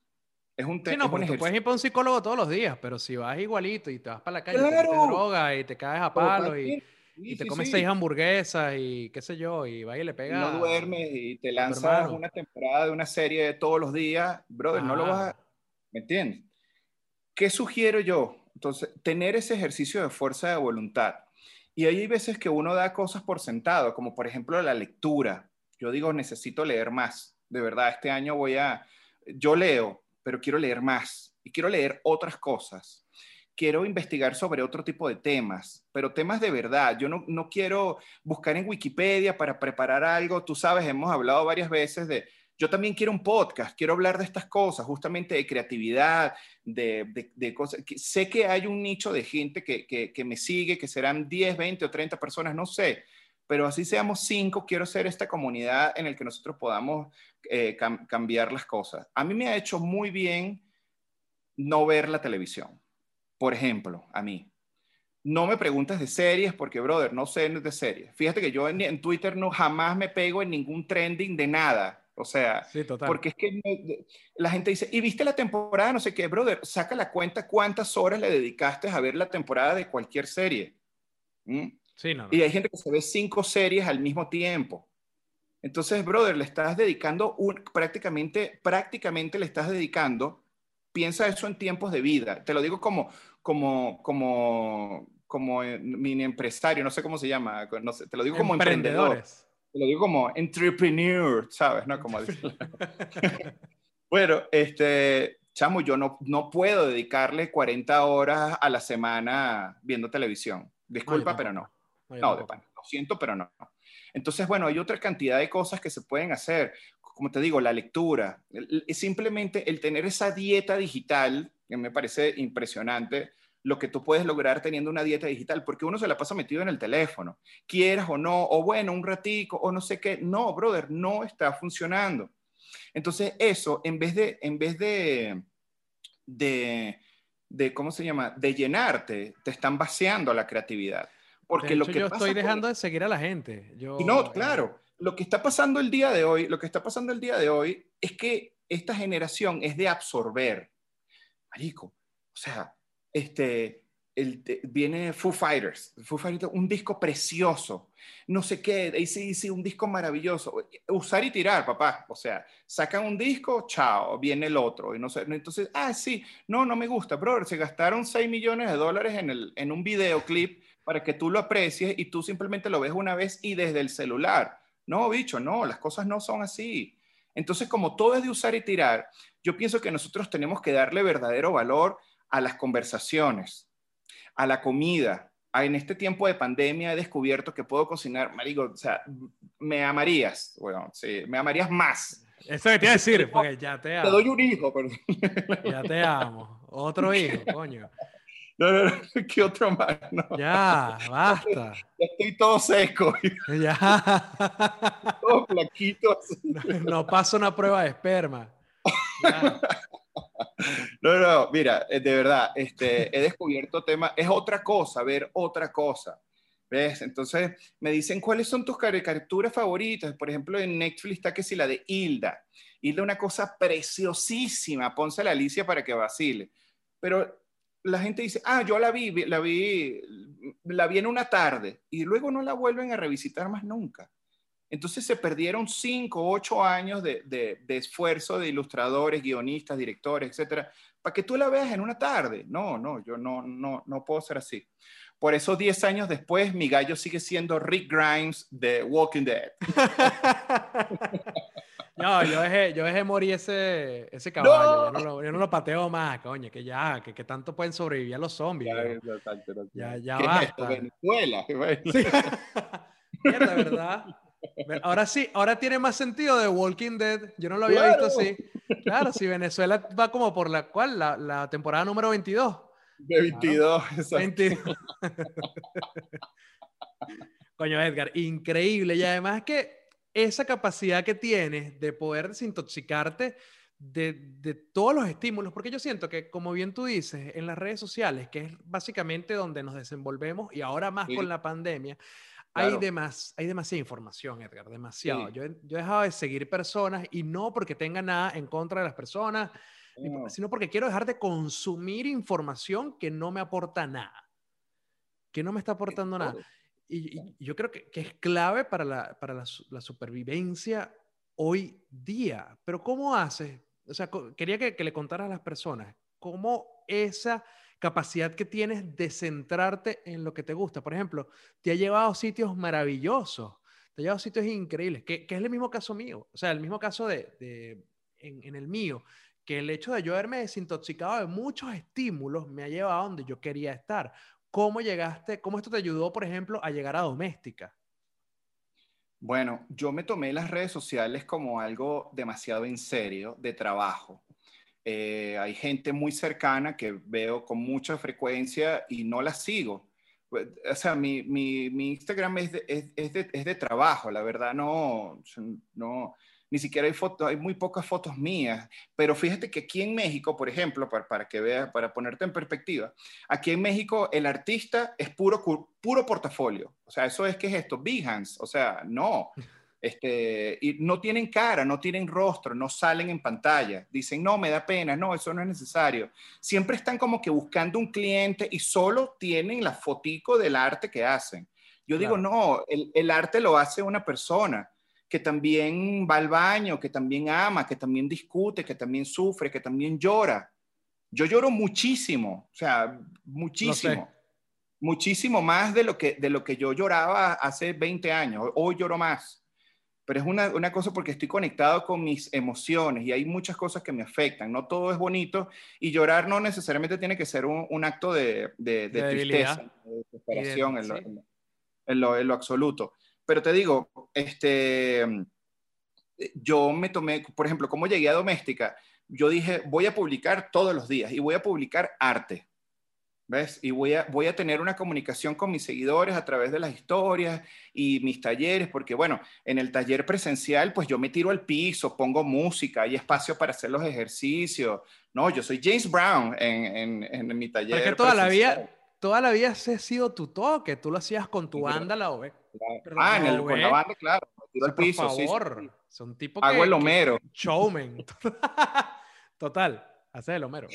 Es un tema. Sí, no, tú puedes ir para un psicólogo todos los días, pero si vas igualito y te vas para la calle, y te droga y te caes a palo y y te comes seis hamburguesas y qué sé yo, y va y le pega. No duermes y te lanzas una temporada de una serie de todos los días, brother, no lo vas a. ¿Me entiendes? ¿Qué sugiero yo? Entonces, tener ese ejercicio de fuerza de voluntad. Y hay veces que uno da cosas por sentado, como por ejemplo la lectura. Yo digo, necesito leer más. De verdad, este año voy a. Yo leo, pero quiero leer más y quiero leer otras cosas quiero investigar sobre otro tipo de temas, pero temas de verdad. Yo no, no, quiero buscar en Wikipedia para preparar algo. Tú sabes, hemos hablado varias veces de, yo también quiero un podcast, quiero hablar de estas cosas, justamente de creatividad, de, de, cosas. Sé que hay un nicho de gente que, que, me sigue, que serán 10, 20 o 30 personas, no sé, pero así seamos cinco, quiero ser esta comunidad en la que nosotros podamos eh, cambiar las cosas. A mí me ha hecho muy bien no ver la televisión por ejemplo, a mí. No me preguntes de series porque, brother, no sé de series. Fíjate que yo en, Twitter no jamás me pego en ningún trending de nada. O sea, porque es que la gente dice, ¿y viste la temporada? No sé qué, brother, saca la cuenta cuántas horas le dedicaste a ver la temporada de cualquier serie. ¿Mm? Sí, no, Y hay gente que se ve cinco series al mismo tiempo. Entonces, brother, le estás dedicando un, prácticamente, prácticamente le estás dedicando piensa eso en tiempos de vida. Te lo digo como, como, como, como mini empresario, no sé cómo se llama, no sé, te lo digo como emprendedor. Te lo digo como entrepreneur, ¿sabes? ¿No? Como bueno, este, chamo, yo no, no puedo dedicarle 40 horas a la semana viendo televisión. Disculpa, pero no. No, de pan. Lo siento, pero no. Entonces, bueno, hay otra cantidad de cosas que se pueden hacer como te digo, la lectura, simplemente el tener esa dieta digital, que me parece impresionante, lo que tú puedes lograr teniendo una dieta digital, porque uno se la pasa metido en el teléfono, quieras o no, o bueno, un ratico, o no sé qué, no, brother, no está funcionando. Entonces, eso, en vez de, en vez de, de, de ¿cómo se llama?, de llenarte, te están vaciando la creatividad. Porque lo que yo estoy dejando de seguir a la gente. Yo, no, claro lo que está pasando el día de hoy, lo que está pasando el día de hoy es que esta generación es de absorber. Marico, o sea, este, el, viene Foo Fighters, Foo Fighters, un disco precioso, no sé qué, dice un disco maravilloso. Usar y tirar, papá. O sea, sacan un disco, chao, viene el otro. Y no sé, entonces, ah, sí, no, no me gusta, brother, se gastaron 6 millones de dólares en, el, en un videoclip para que tú lo aprecies y tú simplemente lo ves una vez y desde el celular. No, bicho, no, las cosas no son así. Entonces, como todo es de usar y tirar, yo pienso que nosotros tenemos que darle verdadero valor a las conversaciones, a la comida. en este tiempo de pandemia he descubierto que puedo cocinar, marico, o sea, me amarías, bueno, sí, me amarías más. Eso que te iba a decir, porque ya te amo. Te doy un hijo, pero... Ya te amo. Otro hijo, coño. No, no, no, ¿qué otro más? Ya, basta. Ya estoy todo seco. Ya. todo flaquito. No, paso una prueba de esperma. No, no, mira, eh, de verdad, este, he descubierto temas, es otra cosa, ver otra cosa. ¿Ves? Entonces me dicen, ¿cuáles son tus caricaturas favoritas? Por ejemplo, en Netflix está que si la de Hilda. Hilda, una cosa preciosísima, ponse a la Alicia para que vacile. Pero la gente dice, ah, yo la vi, la vi, la vi en una tarde y luego no la vuelven a revisitar más nunca. Entonces se perdieron cinco, ocho años de, de, esfuerzo de ilustradores, guionistas, directores, etcétera, para que tú la veas en una tarde. No, no, yo no, no, no puedo ser así. Por eso, diez años después, mi gallo sigue siendo Rick Grimes de Walking Dead. No, yo dejé, yo dejé morir ese, ese caballo. Yo, no lo, pateo más, coño, que ya, que, que tanto pueden sobrevivir los zombies. Ya, ya, ya basta. Venezuela. Sí. Mierda, ¿verdad? Ahora sí, ahora tiene más sentido de Walking Dead. Yo no lo había visto así. Claro, si Venezuela va como por la cual, la, la temporada número 22. De 22, Coño, Edgar, increíble. Y además que esa capacidad que tienes de poder desintoxicarte de, de, todos los estímulos, porque yo siento que, como bien tú dices, en las redes sociales, que es básicamente donde nos desenvolvemos y ahora más con la pandemia, hay, demas, hay demasiada información, Edgar, demasiado. Yo, yo, he dejado de seguir personas y no porque tenga nada en contra de las personas, sino porque quiero dejar de consumir información que no me aporta nada, que no me está aportando nada. Y, yo creo que, que, es clave para, la, para la, la, supervivencia hoy día. Pero ¿cómo haces? O sea, quería que, que le contaras a las personas cómo esa capacidad que tienes de centrarte en lo que te gusta. Por ejemplo, te ha llevado a sitios maravillosos, te ha llevado a sitios increíbles, que, que, es el mismo caso mío, o sea, el mismo caso de, de en, en, el mío, que el hecho de yo haberme desintoxicado de muchos estímulos me ha llevado a donde yo quería estar. ¿Cómo llegaste, cómo esto te ayudó, por ejemplo, a llegar a doméstica? Bueno, yo me tomé las redes sociales como algo demasiado en serio, de trabajo. Eh, hay gente muy cercana que veo con mucha frecuencia y no la sigo. O sea, mi, mi, mi Instagram es de, es, es, de, es de, trabajo, la verdad no, no, ni siquiera hay fotos, hay muy pocas fotos mías, pero fíjate que aquí en México, por ejemplo, para, para que veas, para ponerte en perspectiva, aquí en México el artista es puro, puro portafolio, o sea, eso es que es esto, Behance, o sea, no, este, y no tienen cara, no tienen rostro, no salen en pantalla, dicen, no, me da pena, no, eso no es necesario, siempre están como que buscando un cliente y solo tienen la fotico del arte que hacen. Yo digo, no, el, el arte lo hace una persona que también va al baño, que también ama, que también discute, que también sufre, que también llora. Yo lloro muchísimo, o sea, muchísimo. Muchísimo más de lo, que, de lo que yo lloraba hace 20 años. Hoy lloro más. Pero es una, una cosa porque estoy conectado con mis emociones y hay muchas cosas que me afectan. No todo es bonito y llorar no necesariamente tiene que ser un, un acto de, de, de, tristeza, de desesperación en, lo, en, lo, en lo absoluto. Pero te digo, este, yo me tomé, por ejemplo, como llegué a Doméstica, yo dije, voy a publicar todos los días y voy a publicar arte. ¿Ves? Y voy a, voy a tener una comunicación con mis seguidores a través de las historias y mis talleres, porque bueno, en el taller presencial, pues yo me tiro al piso, pongo música, hay espacio para hacer los ejercicios. No, yo soy James Brown en, en, en mi taller. Porque toda la vida, toda la vida ese ha sido tu toque, tú lo hacías con tu banda, la OVE ah, en el, con la banda, claro. Tiro al piso. Por favor, sí, son tipos Hago el Homero. showman. Total, hace el Homero.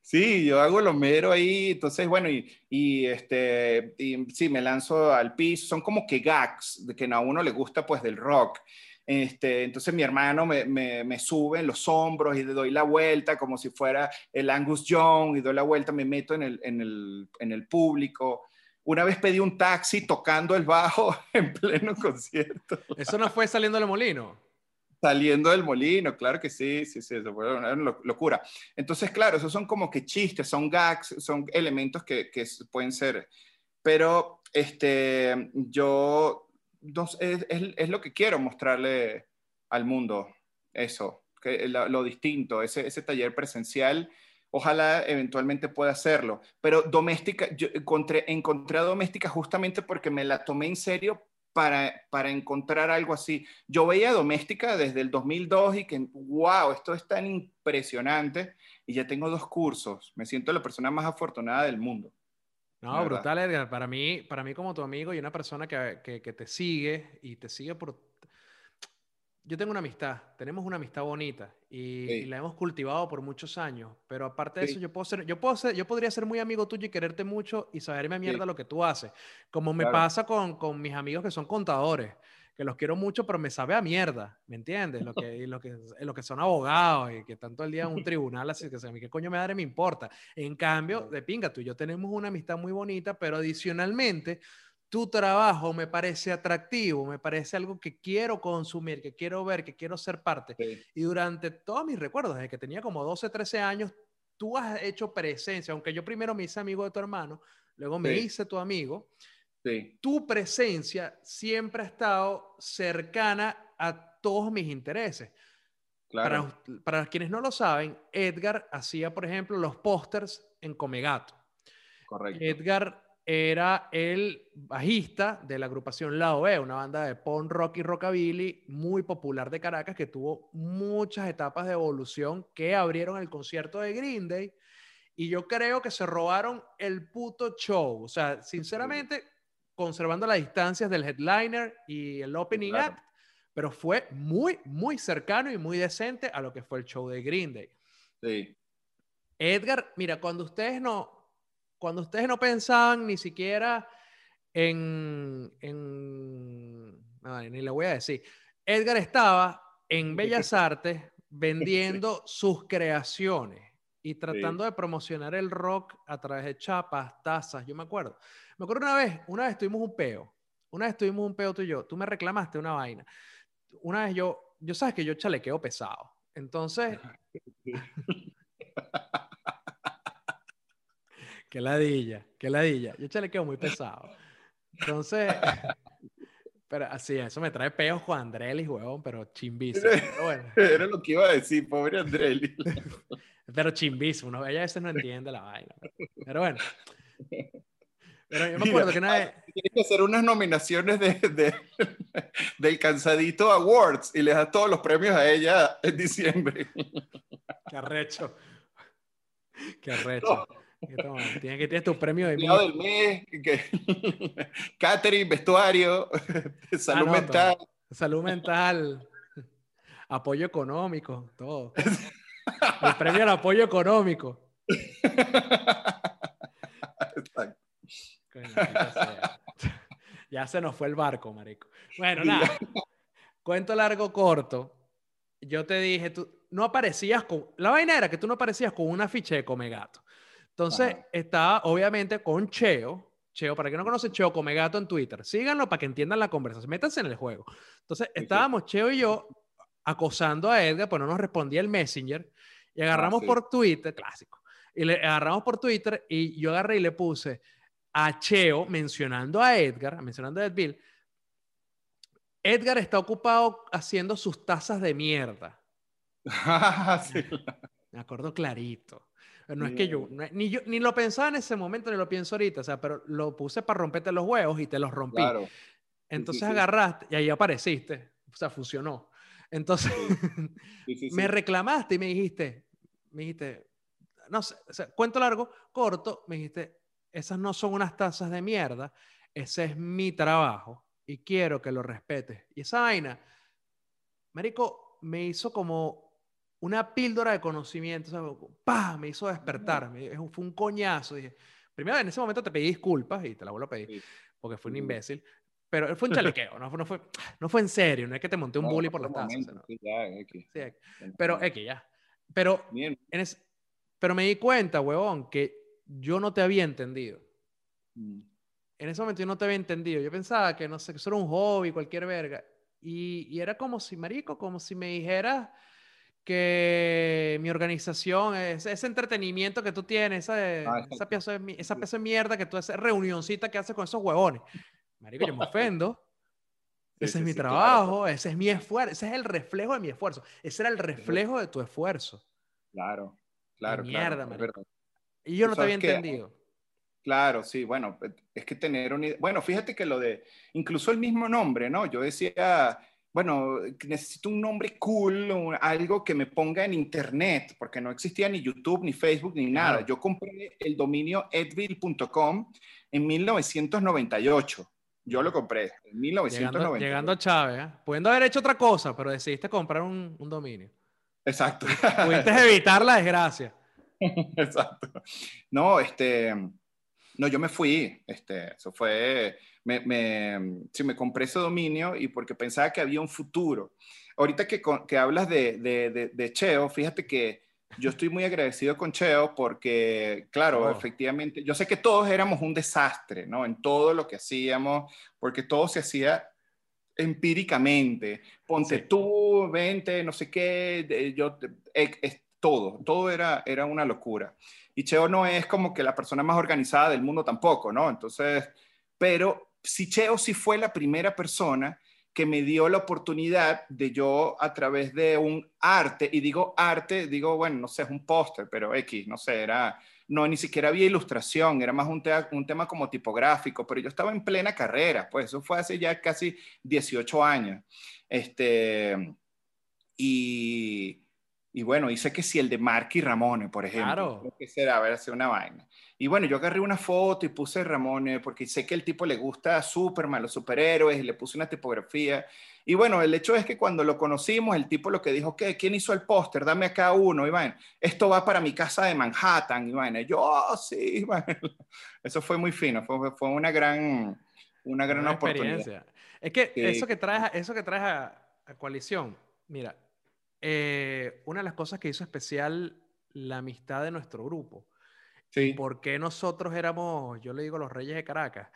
Sí, yo hago el Homero ahí. Entonces, bueno, y, y este, y, sí, me lanzo al piso. Son como que gags de que a uno le gusta, pues, del rock. Este, entonces mi hermano me, me, me, sube en los hombros y le doy la vuelta como si fuera el Angus Young y doy la vuelta, me meto en el, en el, en el público. Una vez pedí un taxi tocando el bajo en pleno concierto. ¿Eso no fue saliendo del molino? Saliendo del molino, claro que sí, sí, sí, eso fue una locura. Entonces, claro, esos son como que chistes, son gags, son elementos que, que pueden ser, pero este, yo, es, es, es, lo que quiero mostrarle al mundo, eso, que, lo, lo distinto, ese, ese taller presencial Ojalá eventualmente pueda hacerlo. Pero doméstica, yo encontré, encontré doméstica justamente porque me la tomé en serio para, para encontrar algo así. Yo veía doméstica desde el 2002 y que, wow, esto es tan impresionante. Y ya tengo dos cursos. Me siento la persona más afortunada del mundo. No, brutal, Edgar. Para mí, para mí como tu amigo y una persona que, que, que te sigue y te sigue por yo tengo una amistad, tenemos una amistad bonita y, sí. y, la hemos cultivado por muchos años, pero aparte de sí. eso yo puedo ser, yo puedo ser, yo podría ser muy amigo tuyo y quererte mucho y saberme a mierda sí. lo que tú haces, como me claro. pasa con, con, mis amigos que son contadores, que los quiero mucho, pero me sabe a mierda, ¿me entiendes? Lo que, lo que, lo que son abogados y que están todo el día en un tribunal, así que a mí qué coño me da me importa. En cambio, de pinga, tú y yo tenemos una amistad muy bonita, pero adicionalmente tu trabajo me parece atractivo, me parece algo que quiero consumir, que quiero ver, que quiero ser parte. Sí. Y durante todos mis recuerdos, desde que tenía como 12, 13 años, tú has hecho presencia, aunque yo primero me hice amigo de tu hermano, luego me sí. hice tu amigo, Sí. tu presencia siempre ha estado cercana a todos mis intereses. Claro. Para, para quienes no lo saben, Edgar hacía, por ejemplo, los pósters en Comegato. correcto. Edgar era el bajista de la agrupación La OE, una banda de punk rock y rockabilly muy popular de Caracas que tuvo muchas etapas de evolución que abrieron el concierto de Green Day. Y yo creo que se robaron el puto show. O sea, sinceramente, conservando las distancias del headliner y el opening Claro. act, pero fue muy, muy cercano y muy decente a lo que fue el show de Green Day. Sí. Edgar, mira, cuando ustedes no, cuando ustedes no pensaban ni siquiera en, en no, ni le voy a decir, Edgar estaba en Bellas Artes vendiendo sus creaciones y tratando de promocionar el rock a través de chapas, tazas, yo me acuerdo. Me acuerdo una vez, una vez tuvimos un peo, una vez tuvimos un peo tú y yo, tú me reclamaste una vaina. Una vez yo, yo sabes que yo chalequeo pesado. Entonces, Qué ladilla, qué ladilla. Yo chalequeo muy pesado. Entonces, pero así, eso me trae peos Juan Andrelis, huevón, pero chimbísimo. Pero bueno, Era lo que iba a decir, pobre Andrelli. pero chimbísimo. ¿no? Ella a veces no entiende la vaina. Pero bueno. Pero yo me Mira, acuerdo que una vez, Tienes que hacer unas nominaciones de, de- del Cansadito Awards y le das todos los premios a ella en diciembre. qué arrecho. Qué arrecho. Toma, Tienes que tienes tu premio de mí. Del mes, que, catering, vestuario, salud Anoto. mental. Salud mental, apoyo económico, todo. El premio al apoyo económico. Exacto. Coño, maldita sea. Ya se nos fue el barco, marico. Bueno, nada. Cuento largo, corto. Yo te dije, tú no aparecías con... La vaina era que tú no aparecías con una ficha de Comegato. Entonces, Ajá. estaba obviamente con Cheo. Cheo, para que no conocen Cheo Comegato en Twitter, síganlo para que entiendan la conversación. Métanse en el juego. Entonces, estábamos Cheo y yo acosando a Edgar, pues no nos respondía el Messenger. Y agarramos sí. por Twitter, clásico. Y le agarramos por Twitter y yo agarré y le puse a Cheo mencionando a Edgar, mencionando a Ed Bill. Edgar está ocupado haciendo sus tazas de mierda. Sí. Me acuerdo clarito. No es que yo, ni yo, ni lo pensaba en ese momento, ni lo pienso ahorita, o sea, pero lo puse para romperte los huevos y te los rompí. Claro. Entonces sí. agarraste y ahí apareciste, o sea, funcionó. Entonces me reclamaste y me dijiste, me dijiste, no sé, o sea, cuento largo, corto, me dijiste, esas no son unas tazas de mierda, ese es mi trabajo y quiero que lo respetes. Y esa vaina, Marico, me hizo como una píldora de conocimiento, ¿sabes? ¡Pah! Me hizo despertar, me- es fue un coñazo. Dije, primero en ese momento te pedí disculpas y te la vuelvo a pedir Sí. porque fui un imbécil. Pero fue un chalequeo, no, fue- no, fue, no fue en serio, no es que te monté un No, bully no por las tazas. momento, o sea, sí, ya, X. Sí, X. pero X ya. Pero, Bien. en ese- pero me di cuenta, huevón, que yo no te había entendido. Mm. En ese momento yo no te había entendido. Yo pensaba que, no sé, que eso era un hobby, cualquier verga. Y, y era como si, marico, como si me dijeras que mi organización, ese, ese entretenimiento que tú tienes, esa, Ah, esa, pieza de, esa pieza de mierda que tú haces, reunioncita que haces con esos huevones. Marico, yo me ofendo. Ese sí, es mi sí, claro. trabajo, ese es mi esfuerzo, ese es el reflejo de mi esfuerzo. Ese era el reflejo de tu esfuerzo. Claro, claro, mierda, claro. marico. Y yo no te había que- entendido. Claro, sí, bueno, es que tener un... Bueno, fíjate que lo de, incluso el mismo nombre, ¿no? Yo decía, bueno, necesito un nombre cool, un- algo que me ponga en internet, porque no existía ni YouTube, ni Facebook, ni nada. Claro. Yo compré el dominio edville.com en 1998. Yo lo compré en Llegando, 1998. llegando a Chávez, ¿eh? pudiendo haber hecho otra cosa, pero decidiste comprar un, un dominio. Exacto. Pudiste evitar la desgracia. Exacto. No, este, no, yo me fui, este, eso fue, me, me, sí, me compré ese dominio y porque pensaba que había un futuro. Ahorita que, que hablas de, de, de, de Cheo, fíjate que yo estoy muy agradecido con Cheo porque, claro, Oh. efectivamente, yo sé que todos éramos un desastre, ¿no? En todo lo que hacíamos, porque todo se hacía empíricamente. Ponte Sí. tú, vente, no sé qué, yo, eh, todo, todo era, era una locura. Y Cheo no es como que la persona más organizada del mundo tampoco, ¿no? Entonces, pero si Cheo sí fue la primera persona que me dio la oportunidad de yo a través de un arte, y digo arte, digo, bueno, no sé, es un póster, pero X, no sé, era, no, ni siquiera había ilustración, era más un, un tema como tipográfico, pero yo estaba en plena carrera, pues eso fue hace ya casi 18 años. Este, y, y bueno, hice que si el de Marky Ramone, por ejemplo. Claro. Que será, a ver, hacer una vaina. Y bueno, yo agarré una foto y puse Ramone porque sé que el tipo le gusta Superman, los superhéroes, y le puse una tipografía. Y bueno, el hecho es que cuando lo conocimos, el tipo lo que dijo, ¿qué? ¿Quién hizo el póster? Dame acá uno, Iván. Esto va para mi casa de Manhattan, Iván. Y yo, oh, sí, Iván. Eso fue muy fino, fue, fue una gran, una gran oportunidad. Es que eso que traes, eso que traes a, a coalición, mira, eh, una de las cosas que hizo especial la amistad de nuestro grupo. Sí. ¿Por qué nosotros éramos, yo le digo los reyes de Caracas?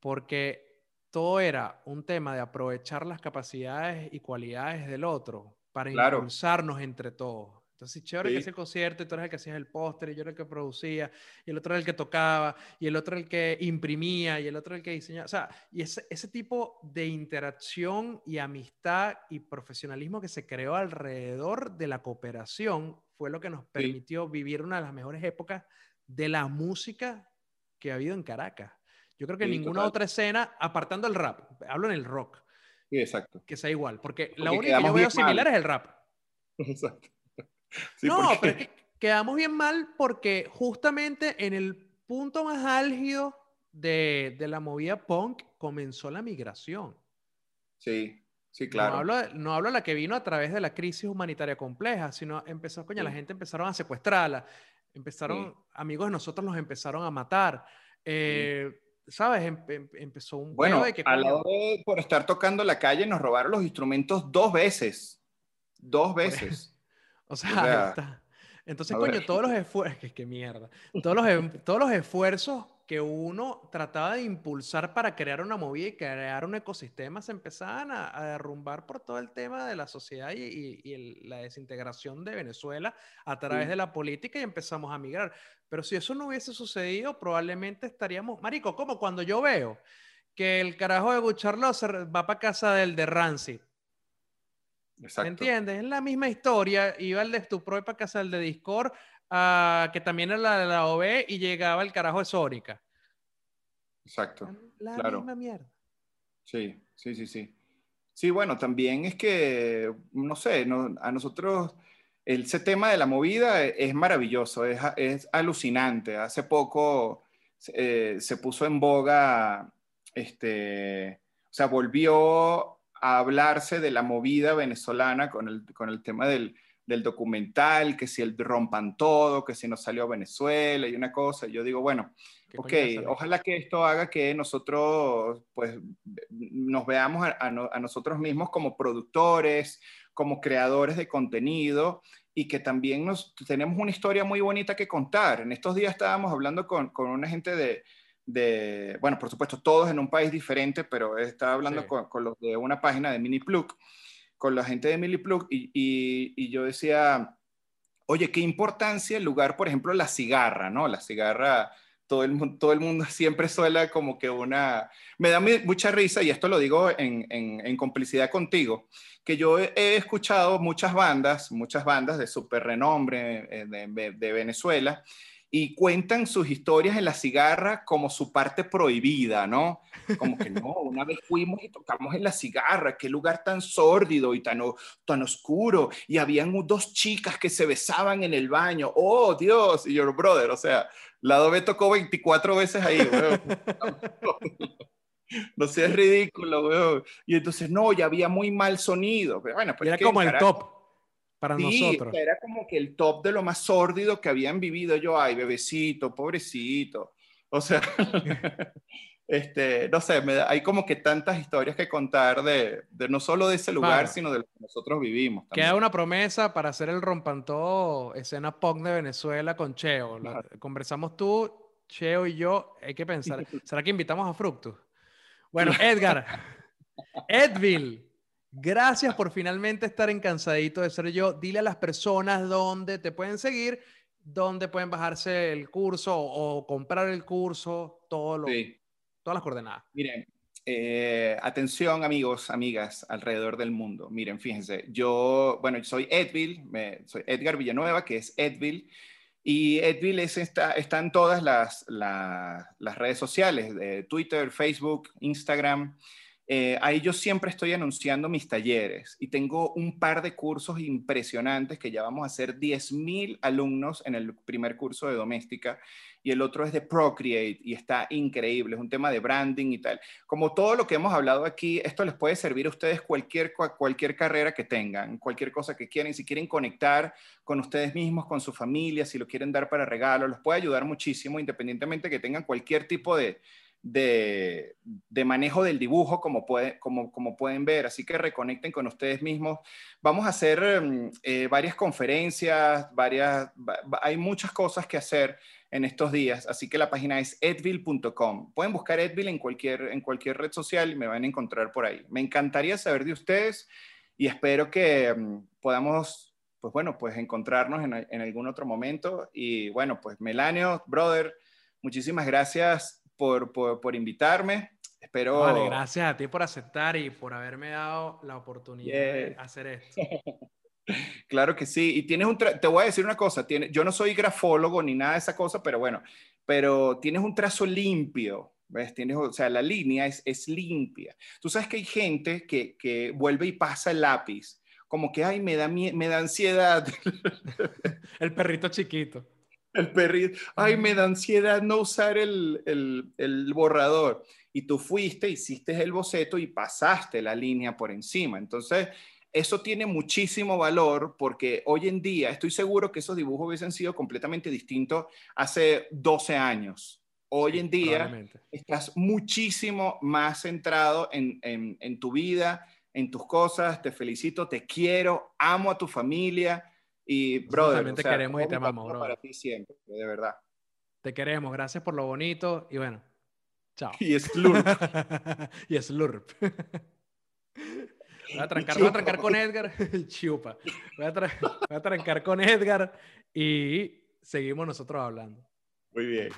Porque todo era un tema de aprovechar las capacidades y cualidades del otro para impulsarnos entre todos. Entonces, chévere que hacía el concierto y tú eres el que hacías el póster y yo era el que producía y el otro era el que tocaba y el otro el que imprimía y el otro el que diseñaba. O sea, y ese, ese tipo de interacción y amistad y profesionalismo que se creó alrededor de la cooperación fue lo que nos permitió vivir una de las mejores épocas de la música que ha habido en Caracas. Yo creo que ninguna otra escena, apartando el rap, hablo en el rock. Sí, exacto. Que sea igual, porque, la única que yo veo similar es el rap. Exacto no, pero quedamos bien mal porque justamente en el punto más álgido de, de, la movida punk comenzó la migración. Sí, sí, claro. No hablo, no hablo de la que vino a través de la crisis humanitaria compleja, sino empezó, coño, la gente empezaron a secuestrarla, empezaron, amigos de nosotros los empezaron a matar. Eh, ¿Sabes? Em, em, empezó un... Bueno, de que, al lado de, por estar tocando la calle nos robaron los instrumentos dos veces. Dos veces. O sea, entonces, coño, todos los esfuerzos, que, mierda, todos los, em, todos los esfuerzos que uno trataba de impulsar para crear una movida y crear un ecosistema se empezaban a, derrumbar por todo el tema de la sociedad y, la desintegración de Venezuela a través de la política y empezamos a migrar. Pero si eso no hubiese sucedido, probablemente estaríamos, marico, como cuando yo veo que el carajo de Bucharlo va para casa del de Rancid ¿Me entiendes? Es la misma historia. Iba el de tu para casa el de Discord, uh, que también era la de la OB, y llegaba el carajo de Sónica. Exacto. La, misma mierda. Sí, sí, sí, sí. Sí, bueno, también es que, no sé, a nosotros ese tema de la movida es maravilloso, es, es alucinante. Hace poco eh, se puso en boga, este, o sea, volvió a hablarse de la movida venezolana con el, con el tema del, del, documental, que si el rompan todo, que si no salió a Venezuela y una cosa. Yo digo, bueno, ok, ojalá que esto haga que nosotros pues nos veamos a, a, nosotros mismos como productores, como creadores de contenido y que también nos, tenemos una historia muy bonita que contar. En estos días estábamos hablando con, con una gente de, de, bueno, por supuesto, todos en un país diferente, pero estaba hablando con, los de una página de MiniPlug, con la gente de MiniPlug, y, y, yo decía, oye, qué importancia el lugar, por ejemplo, la cigarra, ¿no? La cigarra, todo el, todo el mundo siempre suele como que una... Me da mucha risa, y esto lo digo en, en, complicidad contigo, que yo he, escuchado muchas bandas, muchas bandas de super renombre eh, de, de Venezuela, y cuentan sus historias en la cigarra como su parte prohibida, ¿no? Como que no, una vez fuimos y tocamos en la cigarra, qué lugar tan sórdido y tan, tan oscuro, y habían dos chicas que se besaban en el baño, oh Dios, y yo, brother, o sea, Lado B tocó 24 veces ahí, weón. No seas ridículo, weón. Y entonces, no, ya había muy mal sonido. Pero bueno, pues Era como el top para nosotros. Era como que el top de lo más sórdido que habían vivido yo, ay, bebecito, pobrecito. O sea, este, no sé, me hay como que tantas historias que contar de, de no solo de ese lugar, sino de lo que nosotros vivimos. Queda una promesa para hacer el rompantó escena punk de Venezuela con Cheo. conversamos tú, Cheo y yo, hay que pensar, ¿será que invitamos a Fructus? Bueno, Edgar, Edville. Gracias por finalmente estar en Cansadito de Ser Yo. Dile a las personas dónde te pueden seguir, dónde pueden bajarse el curso o, comprar el curso, todo lo, todas las coordenadas. Miren, Eh, atención amigos, amigas alrededor del mundo. Miren, fíjense, yo, bueno, soy Edville, soy Edgar Villanueva, que es Edville, y Edville es está, está en todas las, las redes sociales, de Twitter, Facebook, Instagram. Eh, ahí yo siempre estoy anunciando mis talleres y tengo un par de cursos impresionantes que ya vamos a hacer 10.000 alumnos en el primer curso de doméstica y el otro es de Procreate y está increíble, es un tema de branding y tal. Como todo lo que hemos hablado aquí, esto les puede servir a ustedes cualquier, cualquier carrera que tengan, cualquier cosa que quieran, si quieren conectar con ustedes mismos, con su familia, si lo quieren dar para regalo, les puede ayudar muchísimo independientemente que tengan cualquier tipo de de, manejo del dibujo, como, puede, como, pueden ver. Así que reconecten con ustedes mismos. Vamos a hacer mm, eh, varias conferencias, varias, hay muchas cosas que hacer en estos días, así que la página es edville.com. Pueden buscar Edville en cualquier, en cualquier red social y me van a encontrar por ahí. Me encantaría saber de ustedes y espero que mm, podamos, pues bueno, pues encontrarnos en, en algún otro momento. Y bueno, pues Melanio, brother, muchísimas gracias por, por, invitarme. Espero... Vale, gracias a ti por aceptar y por haberme dado la oportunidad de hacer esto. claro que sí. Y tienes un te voy a decir una cosa, tiene, yo no soy grafólogo ni nada de esa cosa, pero bueno, pero tienes un trazo limpio. ¿Ves? Tienes, o sea, la línea es, es limpia. Tú sabes que hay gente que, que vuelve y pasa el lápiz, como que, ay, me da, me da ansiedad. el perrito chiquito. El perrito, ay, me da ansiedad no usar el, el, el, borrador. Y tú fuiste, hiciste el boceto y pasaste la línea por encima. Entonces, eso tiene muchísimo valor porque hoy en día estoy seguro que esos dibujos hubiesen sido completamente distintos hace 12 años. Hoy en día estás muchísimo más centrado en, en, en tu vida, en tus cosas. Te felicito, te quiero, amo a tu familia y, brother, te queremos y te amamos, bro. Para ti siempre, de verdad. Te queremos, gracias por lo bonito y bueno, chao. Y Slurp. y Slurp. Voy a trancar, voy a trancar con Edgar. Chupa. Voy a, voy a trancar con Edgar y seguimos nosotros hablando. Muy bien.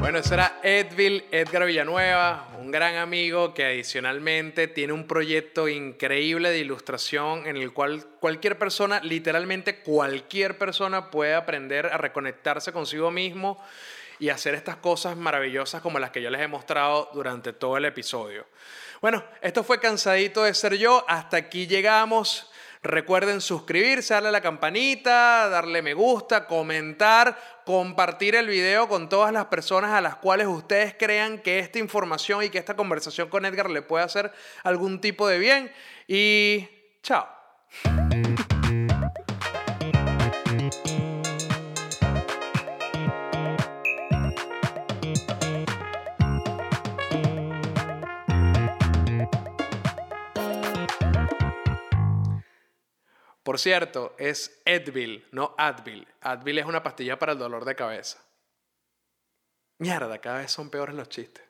Bueno, ese era Edville, Edgar Villanueva, un gran amigo que adicionalmente tiene un proyecto increíble de ilustración en el cual cualquier persona, literalmente cualquier persona puede aprender a reconectarse consigo mismo y hacer estas cosas maravillosas como las que yo les he mostrado durante todo el episodio. Bueno, esto fue Cansadito de Ser Yo, hasta aquí llegamos. Recuerden suscribirse, darle a la campanita, darle me gusta, comentar, compartir el video con todas las personas a las cuales ustedes crean que esta información y que esta conversación con Edgar le puede hacer algún tipo de bien. Y chao. Por cierto, es Advil, no Advil. Advil es una pastilla para el dolor de cabeza. Mierda, cada vez son peores los chistes.